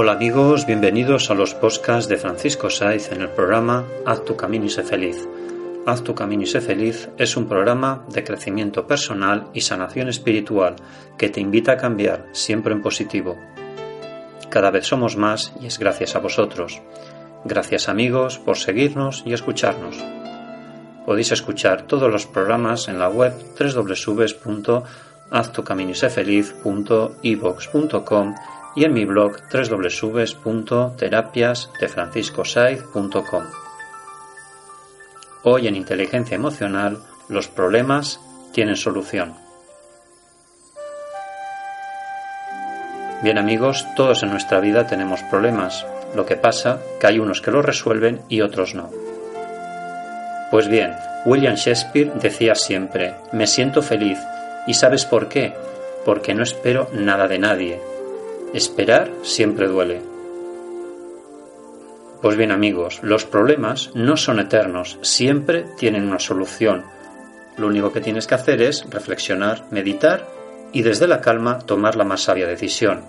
Hola amigos, bienvenidos a los podcasts de Francisco Saiz en el programa Haz tu camino y sé feliz. Haz tu camino y sé feliz es un programa de crecimiento personal y sanación espiritual que te invita a cambiar siempre en positivo. Cada vez somos más y es gracias a vosotros. Gracias amigos por seguirnos y escucharnos. Podéis escuchar todos los programas en la web www.haztucaminosefeliz.evox.com y en mi blog www.terapiasdefranciscosaiz.com. Hoy en Inteligencia Emocional, los problemas tienen solución. Bien amigos, todos en nuestra vida tenemos problemas. Lo que pasa que hay unos que los resuelven y otros no. Pues bien, William Shakespeare decía siempre, me siento feliz. ¿Y sabes por qué? Porque no espero nada de nadie, Esperar siempre duele. Pues bien amigos, los problemas no son eternos, siempre tienen una solución. Lo único que tienes que hacer es reflexionar, meditar y desde la calma tomar la más sabia decisión.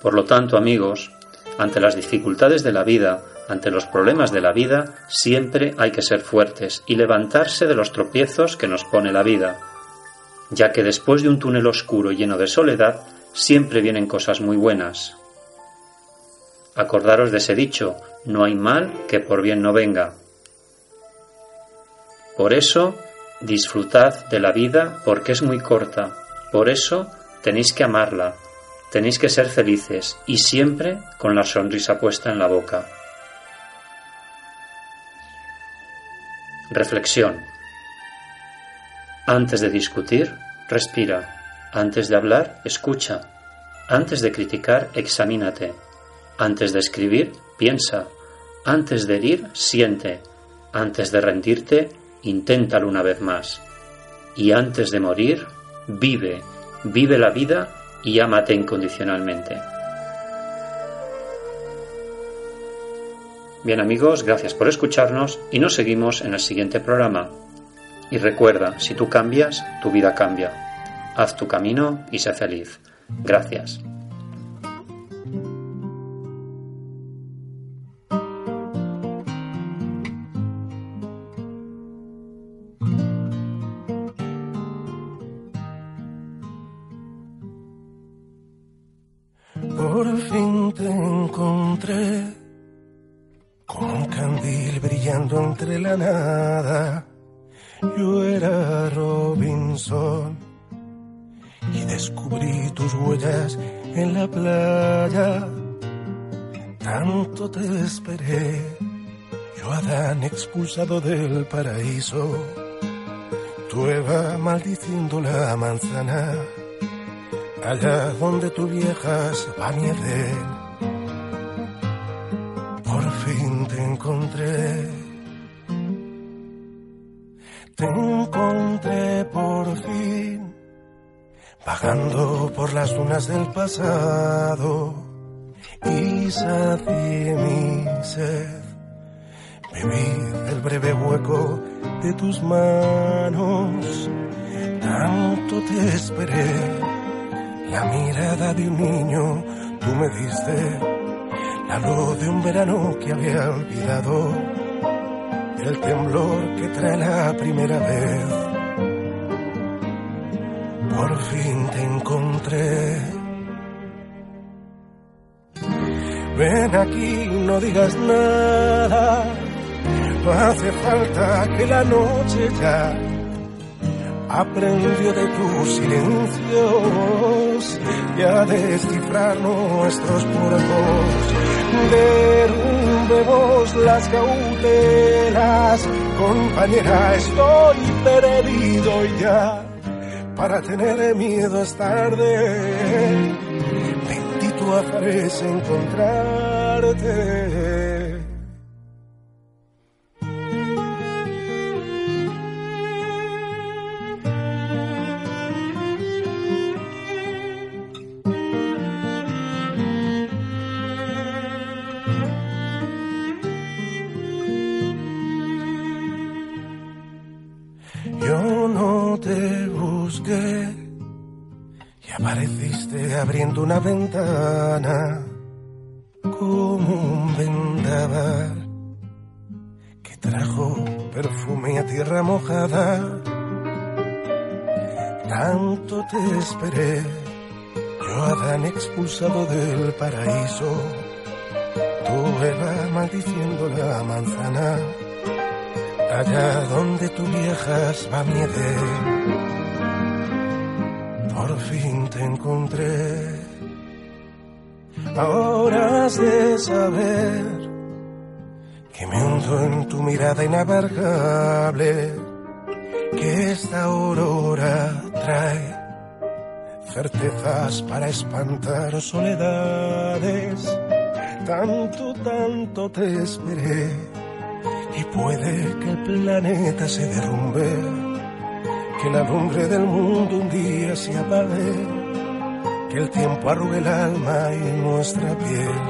Por lo tanto, amigos, ante las dificultades de la vida, ante los problemas de la vida, siempre hay que ser fuertes y levantarse de los tropiezos que nos pone la vida ya que después de un túnel oscuro lleno de soledad siempre vienen cosas muy buenas. Acordaros de ese dicho, no hay mal que por bien no venga. Por eso, disfrutad de la vida porque es muy corta. Por eso, tenéis que amarla, tenéis que ser felices y siempre con la sonrisa puesta en la boca. Reflexión. Antes de discutir, respira. Antes de hablar, escucha. Antes de criticar, examínate. Antes de escribir, piensa. Antes de herir, siente. Antes de rendirte, inténtalo una vez más. Y antes de morir, vive. Vive la vida y ámate incondicionalmente. Bien amigos, gracias por escucharnos y nos seguimos en el siguiente programa. Y recuerda, si tú cambias, tu vida cambia. Haz tu camino y sé feliz. Gracias. Por fin te encontré con un candil brillando entre la nada yo era Robinson y descubrí tus huellas en la playa. Tanto te esperé, yo Adán expulsado del paraíso, tú Eva maldiciendo la manzana, allá donde tu viejas va mi Por fin te encontré te encontré por fin, vagando por las dunas del pasado y sacié mi sed. Bebí el breve hueco de tus manos, tanto te esperé. La mirada de un niño, tú me diste la luz de un verano que había olvidado, el temblor que trae la primera vez. Por fin te encontré. Ven aquí, no digas nada, no hace falta que la noche ya aprendió de tus silencios y a descifrar nuestros cuerpos. Derrumbemos las cautelas, compañera, estoy perdido ya. Para tener miedo es tarde, bendito aparece encontrarte. Yo no te busqué. Y apareciste abriendo una ventana como un vendaval que trajo perfume a tierra mojada. Tanto te esperé, yo Adán expulsado del paraíso, tú Eva maldiciendo la manzana allá donde tú viajas va mi Edén. Por fin te encontré. Ahora has de saber que me hundo en tu mirada inabarcable, que esta aurora trae certezas para espantar soledades. Tanto, tanto te esperé y puede que el planeta se derrumbe, que la lumbre del mundo un día se apague, que el tiempo arrugue el alma y nuestra piel,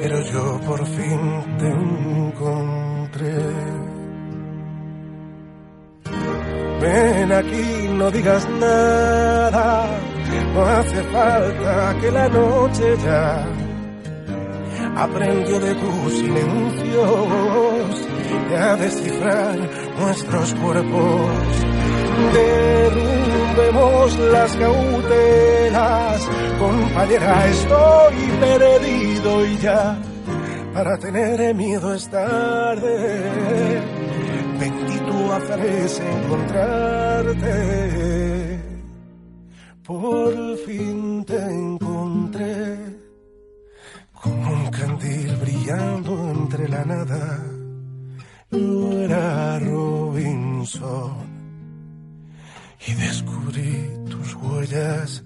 pero yo por fin te encontré. Ven aquí, no digas nada, no hace falta que la noche ya aprendió de tus silencios a descifrar nuestros cuerpos. Derrumbemos las cautelas, compañera, estoy perdido y ya. Para tener miedo es tarde, bendito aparece encontrarte. Por fin te nada. Yo era Robinson y descubrí tus huellas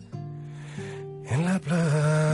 en la playa.